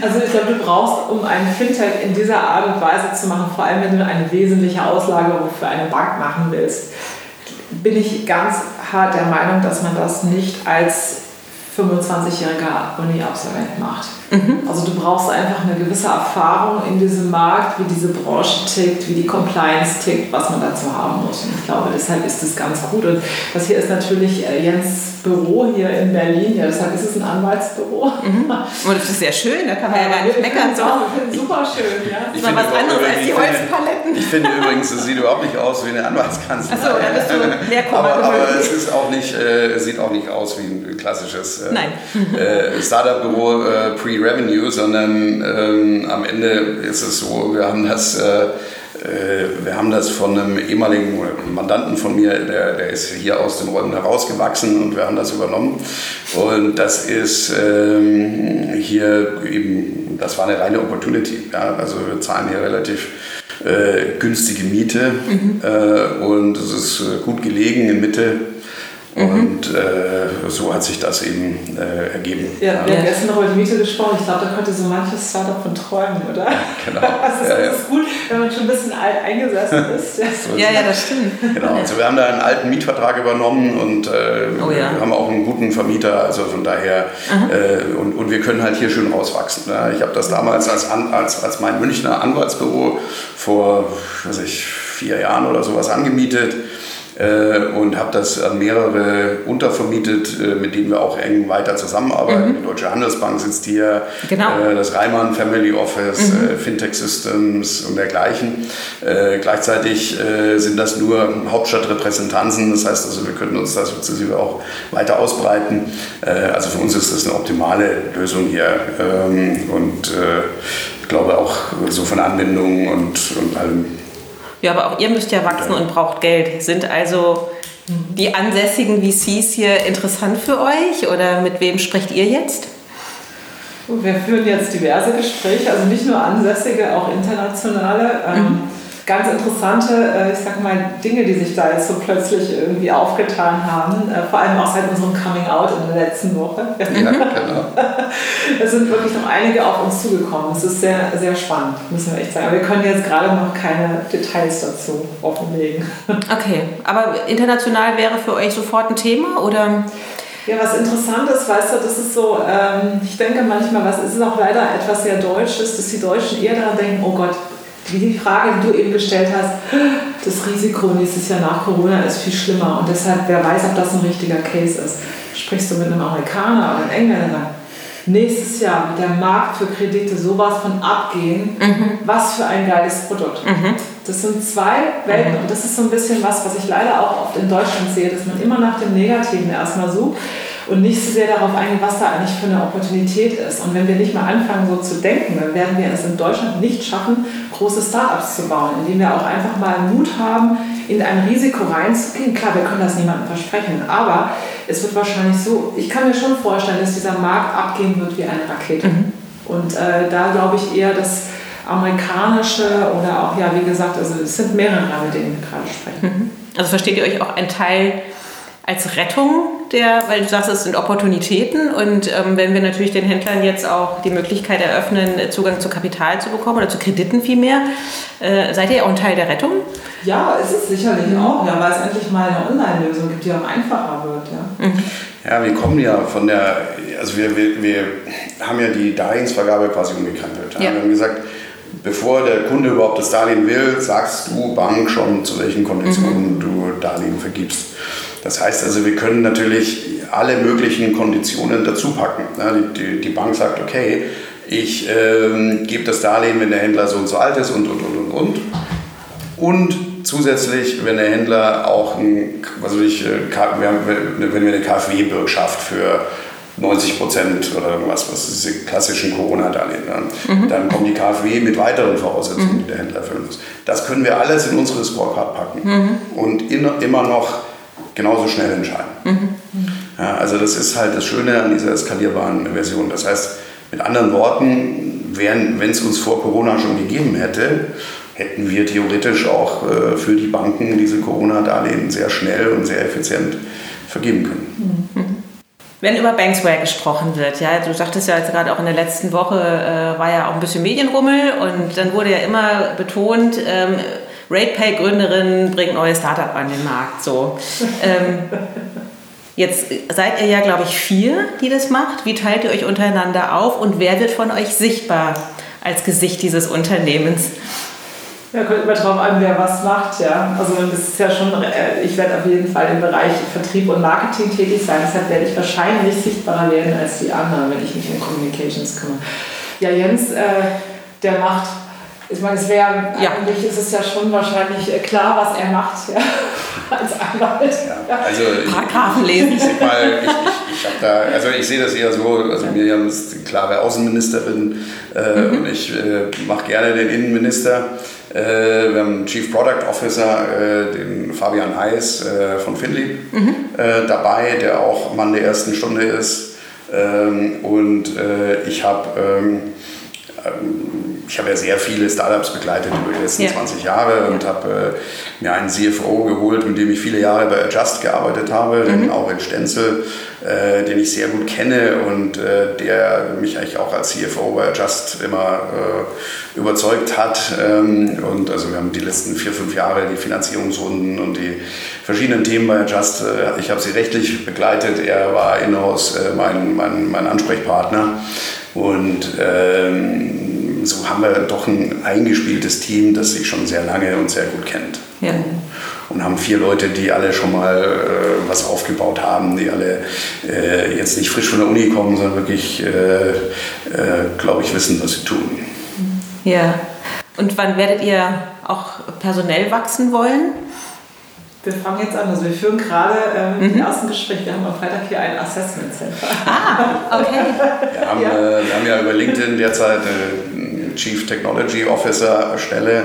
Also ich glaube, du brauchst, um ein Fintech in dieser Art und Weise zu machen, vor allem wenn du eine wesentliche Auslagerung für eine Bank machen willst, bin ich ganz hart der Meinung, dass man das nicht als 25-jähriger Uni-Absolvent macht. Mhm. Also du brauchst einfach eine gewisse Erfahrung in diesem Markt, wie diese Branche tickt, wie die Compliance tickt, was man dazu haben muss. Und ich glaube, deshalb ist es ganz gut. Und das hier ist natürlich äh, Jens Büro hier in Berlin. Ja, deshalb ist es ein Anwaltsbüro. Mhm. Und das ist sehr schön, da kann man ja, gar nicht meckern. So. Super schön, ja. Das ist was anderes als die Holzpaletten. Ich finde übrigens, es sieht überhaupt nicht aus wie eine Anwaltskanzlei. Achso, da bist du (laughs) mehr aber, aber es ist auch nicht, äh, sieht auch nicht aus wie ein klassisches äh, (laughs) äh, Startup-Büro äh, pre-Revenue, sondern ähm, am Ende ist es so, wir haben das äh, äh, wir haben das von einem ehemaligen Mandanten von mir, der, der ist hier aus den Räumen herausgewachsen und wir haben das übernommen. Und das ist ähm, hier eben, das war eine reine Opportunity. Ja? Also wir zahlen hier relativ äh, günstige Miete mhm. äh, und es ist gut gelegen in Mitte Mhm. Und äh, so hat sich das eben äh, ergeben. Ja, wir haben gestern noch über die Miete gesprochen. Ich glaube, da könnte so manches Startup von träumen, oder? Genau. (laughs) also ja, das ist gut, wenn man schon ein bisschen alt eingesessen (laughs) ist. ja, ja, das stimmt. Genau, also wir haben da einen alten Mietvertrag übernommen und äh, oh, ja. wir haben auch einen guten Vermieter. Also von daher, äh, und, und wir können halt hier schön rauswachsen. Ne? Ich habe das damals als, als, als mein Münchner Anwaltsbüro vor, weiß ich, vier Jahren oder sowas angemietet und habe das an mehrere untervermietet, äh, mit denen wir auch eng weiter zusammenarbeiten. Mhm. Die Deutsche Handelsbank sitzt hier, genau. äh, das Reimann Family Office, mhm. Äh, Fintech Systems und dergleichen. Äh, gleichzeitig äh, sind das nur Hauptstadtrepräsentanzen, das heißt also, wir können uns das sukzessive auch weiter ausbreiten. also für uns ist das eine optimale Lösung hier ähm, und ich glaube auch so von Anwendungen und, und allem ja, aber auch ihr müsst ja wachsen und braucht Geld. Sind also die ansässigen VCs hier interessant für euch oder mit wem sprecht ihr jetzt? Wir führen jetzt diverse Gespräche, also nicht nur ansässige, auch internationale. Ähm, mhm ganz interessante, äh, ich sag mal, Dinge, die sich da jetzt so plötzlich irgendwie aufgetan haben, äh, vor allem auch seit unserem Coming Out in der letzten Woche. Ja, genau. (laughs) es sind wirklich noch einige auf uns zugekommen. Es ist sehr, sehr spannend, müssen wir echt sagen. Aber wir können jetzt gerade noch keine Details dazu offenlegen. (laughs) Okay, aber international wäre für euch sofort ein Thema oder? Ja, was interessant ist, weißt du, das ist so, ähm, ich denke manchmal, was ist auch leider etwas sehr Deutsches, dass die Deutschen eher daran denken, oh Gott, wie die Frage, die du eben gestellt hast, das Risiko nächstes Jahr nach Corona ist viel schlimmer und deshalb, wer weiß, ob das ein richtiger Case ist. Sprichst du mit einem Amerikaner oder einem Engländer, nächstes Jahr wird der Markt für Kredite sowas von abgehen, mhm. was für ein geiles Produkt. Mhm. Das sind zwei Welten mhm. und das ist so ein bisschen was, was ich leider auch oft in Deutschland sehe, dass man immer nach dem Negativen erstmal sucht und nicht so sehr darauf eingehen, was da eigentlich für eine Opportunität ist. Und wenn wir nicht mal anfangen, so zu denken, dann werden wir es in Deutschland nicht schaffen, große Startups zu bauen, indem wir auch einfach mal Mut haben, in ein Risiko reinzugehen. Klar, wir können das niemandem versprechen, aber es wird wahrscheinlich so, ich kann mir schon vorstellen, dass dieser Markt abgehen wird wie eine Rakete. Mhm. Und äh, da glaube ich eher, dass amerikanische oder auch, ja, wie gesagt, also es sind mehrere, mit denen wir gerade sprechen. Mhm. Also versteht ihr euch auch ein Teil als Rettung der, weil du sagst, es sind Opportunitäten und ähm, wenn wir natürlich den Händlern jetzt auch die Möglichkeit eröffnen, Zugang zu Kapital zu bekommen oder zu Krediten vielmehr, äh, seid ihr auch ein Teil der Rettung? Ja, ist es sicherlich mhm. auch, ja, weil es endlich mal eine Online-Lösung gibt, die auch einfacher wird. Ja. Mhm. ja, wir kommen ja von der, also wir, wir, wir haben ja die Darlehensvergabe quasi umgekrempelt. Ja. Wir haben gesagt, bevor der Kunde überhaupt das Darlehen will, sagst du Bank schon, zu welchen Konditionen mhm. du Darlehen vergibst. Das heißt also, wir können natürlich alle möglichen Konditionen dazu packen. Die, die Bank sagt, okay, ich äh, gebe das Darlehen, wenn der Händler so und so alt ist und, und, und, und, und. Und zusätzlich, wenn der Händler auch, ein, was weiß ich, äh, wenn wir eine KfW-Bürgschaft für 90 Prozent oder irgendwas, was ist die klassischen Corona-Darlehen. Mhm. Dann kommt die KfW mit weiteren Voraussetzungen, mhm. die der Händler erfüllen muss. Das können wir alles in unsere Scorecard packen mhm. und in, immer noch genauso schnell entscheiden. Mhm. Ja, also das ist halt das Schöne an dieser skalierbaren Version. Das heißt, mit anderen Worten, wenn es uns vor Corona schon gegeben hätte, hätten wir theoretisch auch äh, für die Banken diese Corona-Darlehen sehr schnell und sehr effizient vergeben können. Mhm. Wenn über Banksware gesprochen wird, ja, du sagtest ja jetzt gerade auch in der letzten Woche äh, war ja auch ein bisschen Medienrummel und dann wurde ja immer betont, ähm, RatePay-Gründerin bringt neues Startup an den Markt. So. ähm, jetzt seid ihr ja, glaube ich, vier, die das macht. Wie teilt ihr euch untereinander auf und wer wird von euch sichtbar als Gesicht dieses Unternehmens? Ja, kommt immer drauf an, wer was macht, ja. Also das ist ja schon, äh, ich werde auf jeden Fall im Bereich Vertrieb und Marketing tätig sein. Deshalb werde ich wahrscheinlich sichtbarer werden als die anderen, wenn ich mich um Communications kümmere. Ja, Jens, äh, der macht, ich meine, es wäre, ja. eigentlich ist es ja schon wahrscheinlich äh, klar, was er macht, ja, (laughs) als Anwalt. Ja, also Paragraphen lesen. Ich, ich, mal, ich, ich, ich da, also ich sehe das eher so, also Miriam ist die klare Außenministerin äh, mhm. und ich äh, mache gerne den Innenminister. Äh, wir haben einen Chief Product Officer, äh, den Fabian Heiß äh, von Finley, mhm. dabei, der auch Mann der ersten Stunde ist. Ähm, und ich habe ähm, ähm, ich habe ja sehr viele Startups begleitet über die letzten ja. 20 Jahre und habe äh, mir einen CFO geholt, mit dem ich viele Jahre bei Adjust gearbeitet habe, mhm. den Aurel Stenzel, äh, den ich sehr gut kenne und äh, der mich eigentlich auch als CFO bei Adjust immer äh, überzeugt hat. Ähm, und also wir haben die letzten vier, fünf Jahre die Finanzierungsrunden und die verschiedenen Themen bei Adjust, äh, ich habe sie rechtlich begleitet, er war in-house äh, mein, mein, mein Ansprechpartner. Und ähm, so haben wir doch ein eingespieltes Team, das sich schon sehr lange und sehr gut kennt. Ja. Und haben vier Leute, die alle schon mal äh, was aufgebaut haben, die alle äh, jetzt nicht frisch von der Uni kommen, sondern wirklich, äh, äh glaube ich, wissen, was sie tun. Ja. Und wann werdet ihr auch personell wachsen wollen? Wir fangen jetzt an. Also wir führen gerade ähm, mhm. den ersten Gespräch. Wir haben am Freitag hier ein Assessment Center. Ah, okay. Wir haben ja, äh, wir haben ja über LinkedIn derzeit eine Chief Technology Officer Stelle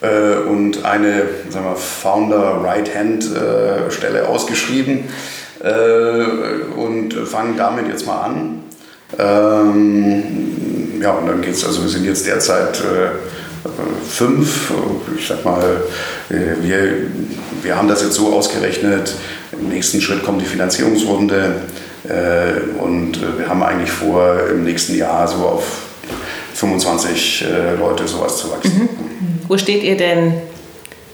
äh, und eine sagen wir, Founder Right Hand äh, Stelle ausgeschrieben äh, und fangen damit jetzt mal an. Ähm, ja, und dann geht es, also wir sind jetzt derzeit äh, fünf. Ich sag mal, äh, wir, wir haben das jetzt so ausgerechnet. Im nächsten Schritt kommt die Finanzierungsrunde äh, und äh, wir haben eigentlich vor, im nächsten Jahr so auf 25 Leute sowas zu wachsen. Mhm. Wo steht ihr denn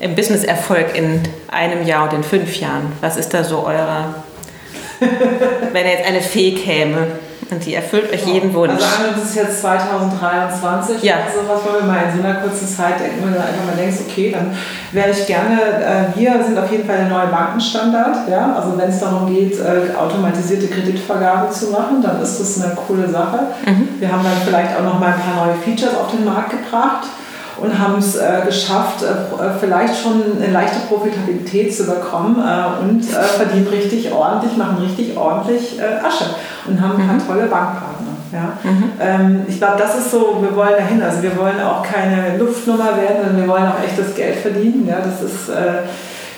im Business-Erfolg in einem Jahr und in fünf Jahren? Was ist da so eurer, (laughs) wenn jetzt eine Fee käme? Und die erfüllt euch jeden Wunsch. Also angenommen, das ist jetzt 2023. Ja. Also was wollen wir mal in so einer kurzen Zeit denken, wenn du einfach mal denkst, okay, dann wäre ich gerne, äh, wir sind auf jeden Fall der neue Bankenstandard. Ja? Also wenn es darum geht, äh, automatisierte Kreditvergabe zu machen, dann ist das eine coole Sache. Mhm. Wir haben dann vielleicht auch noch mal ein paar neue Features auf den Markt gebracht und haben es äh, geschafft, äh, vielleicht schon eine leichte Profitabilität zu bekommen äh, und äh, verdienen richtig ordentlich, machen richtig ordentlich äh, Asche und haben ein paar mhm. tolle Bankpartner. Ja? Mhm. Ähm, ich glaube, das ist so, wir wollen dahin. Also wir wollen auch keine Luftnummer werden, sondern wir wollen auch echtes Geld verdienen. Ja? Das ist, äh,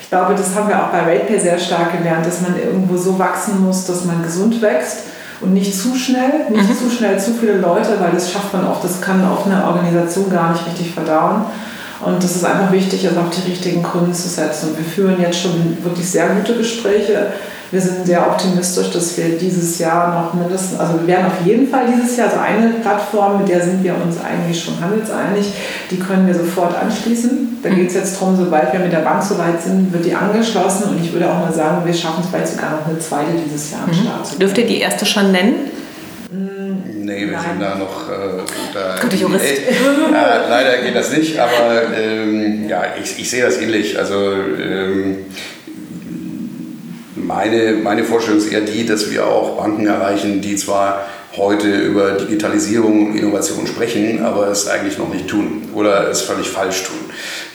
ich glaube, das haben wir auch bei RatePay sehr stark gelernt, dass man irgendwo so wachsen muss, dass man gesund wächst und nicht zu schnell, nicht mhm. zu schnell zu viele Leute, weil das schafft man auch, das kann auch eine Organisation gar nicht richtig verdauen. Und das ist einfach wichtig, also auch die richtigen Kunden zu setzen. Und wir führen jetzt schon wirklich sehr gute Gespräche wir sind sehr optimistisch, dass wir dieses Jahr noch mindestens, also wir werden auf jeden Fall dieses Jahr so eine Plattform, mit der sind wir uns eigentlich schon handelseinig, die können wir sofort anschließen. Da mhm. geht es jetzt darum, sobald wir mit der Bank soweit sind, wird die angeschlossen und ich würde auch mal sagen, wir schaffen es vielleicht sogar noch eine zweite dieses Jahr am mhm. Start. Dürft ihr die erste schon nennen? Mm, nee, wir Nein. sind da noch äh. Gute Jurist. Äh, leider geht das nicht, aber ähm, ja, ich, ich sehe das ähnlich. Also ähm, meine, meine Vorstellung ist eher die, dass wir auch Banken erreichen, die zwar heute über Digitalisierung und Innovation sprechen, aber es eigentlich noch nicht tun oder es völlig falsch tun.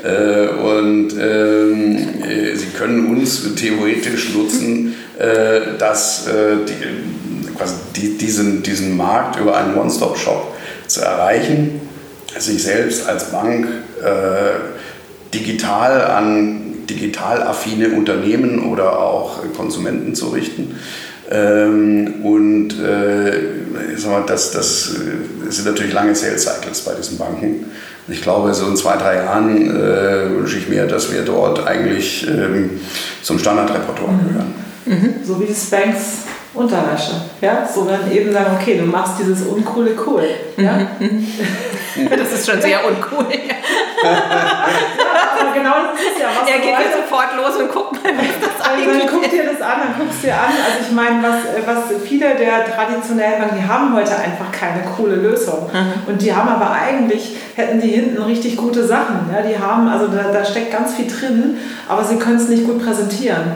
Äh, und ähm, äh, sie können uns theoretisch nutzen, äh, dass die quasi die, diesen, diesen Markt über einen One-Stop-Shop zu erreichen, sich selbst als Bank äh, digital an digital affine Unternehmen oder auch Konsumenten zu richten. Ähm, und äh, ich mal, das, das sind natürlich lange Sales Cycles bei diesen Banken. Ich glaube, so in zwei, drei Jahren äh, wünsche ich mir, dass wir dort eigentlich ähm, zum Standardrepertoire gehören. Mhm. So wie die Spanks Unterwäsche. Ja? So dann eben sagen, okay, du machst dieses uncoole cool. Ja? Mhm. (laughs) das ist schon sehr uncool. ja, aber genau das ist ja was. Er geht jetzt sofort los und guckt mal, was das also eigentlich dann guck dir das an, dann guckst du dir an. Also ich meine, was, was viele der traditionellen Banken, die haben heute einfach keine coole Lösung. Mhm. Und die haben aber eigentlich, hätten die hinten richtig gute Sachen. Ja? Die haben, also da, da steckt ganz viel drin, aber sie können es nicht gut präsentieren.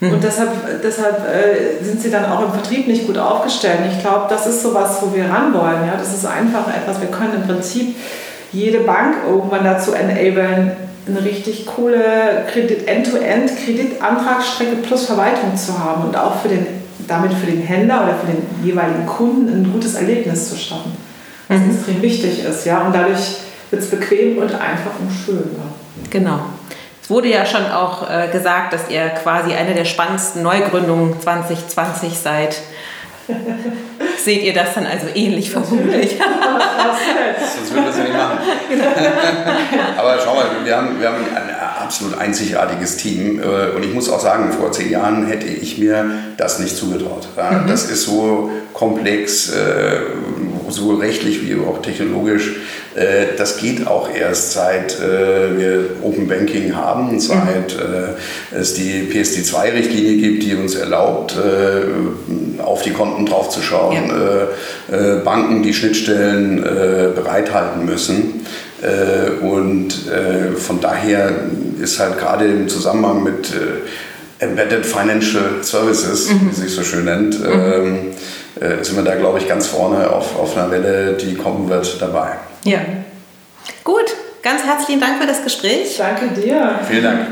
Mhm. Und deshalb, deshalb äh, sind sie dann auch im Vertrieb nicht gut aufgestellt. Und ich glaube, das ist so was, wo wir ran wollen. Ja? Das ist einfach etwas, wir können im Prinzip jede Bank irgendwann dazu enablen, eine richtig coole Kredit, End-to-End-Kreditantragsstrecke plus Verwaltung zu haben und auch für den, damit für den Händler oder für den jeweiligen Kunden ein gutes Erlebnis zu schaffen. Was mhm. extrem wichtig ist. Ja? Und dadurch wird es bequem und einfach und schön. Ja. Genau wurde ja schon auch äh, gesagt, dass ihr quasi eine der spannendsten Neugründungen 2020 seid. (laughs) Seht ihr das dann also ähnlich vermutlich? (laughs) Sonst würden wir es ja nicht machen. (laughs) Aber schau mal, wir haben, wir haben ein absolut einzigartiges Team. Äh, und ich muss auch sagen, vor zehn Jahren hätte ich mir das nicht zugetraut. Mhm. Das ist so komplex, äh, so rechtlich wie auch technologisch. Äh, das geht auch erst seit wir Open Banking haben, seit es die PSD2-Richtlinie gibt, die uns erlaubt, auf die Konten draufzuschauen, ja. Banken die Schnittstellen bereithalten müssen. Und von daher ist halt gerade im Zusammenhang mit Embedded Financial Services, mhm. wie sich so schön nennt, mhm. ähm, äh, sind wir da, glaube ich, ganz vorne auf, auf einer Welle, die kommen wird, dabei. Ja. Gut, ganz herzlichen Dank für das Gespräch. Danke dir. Vielen Dank.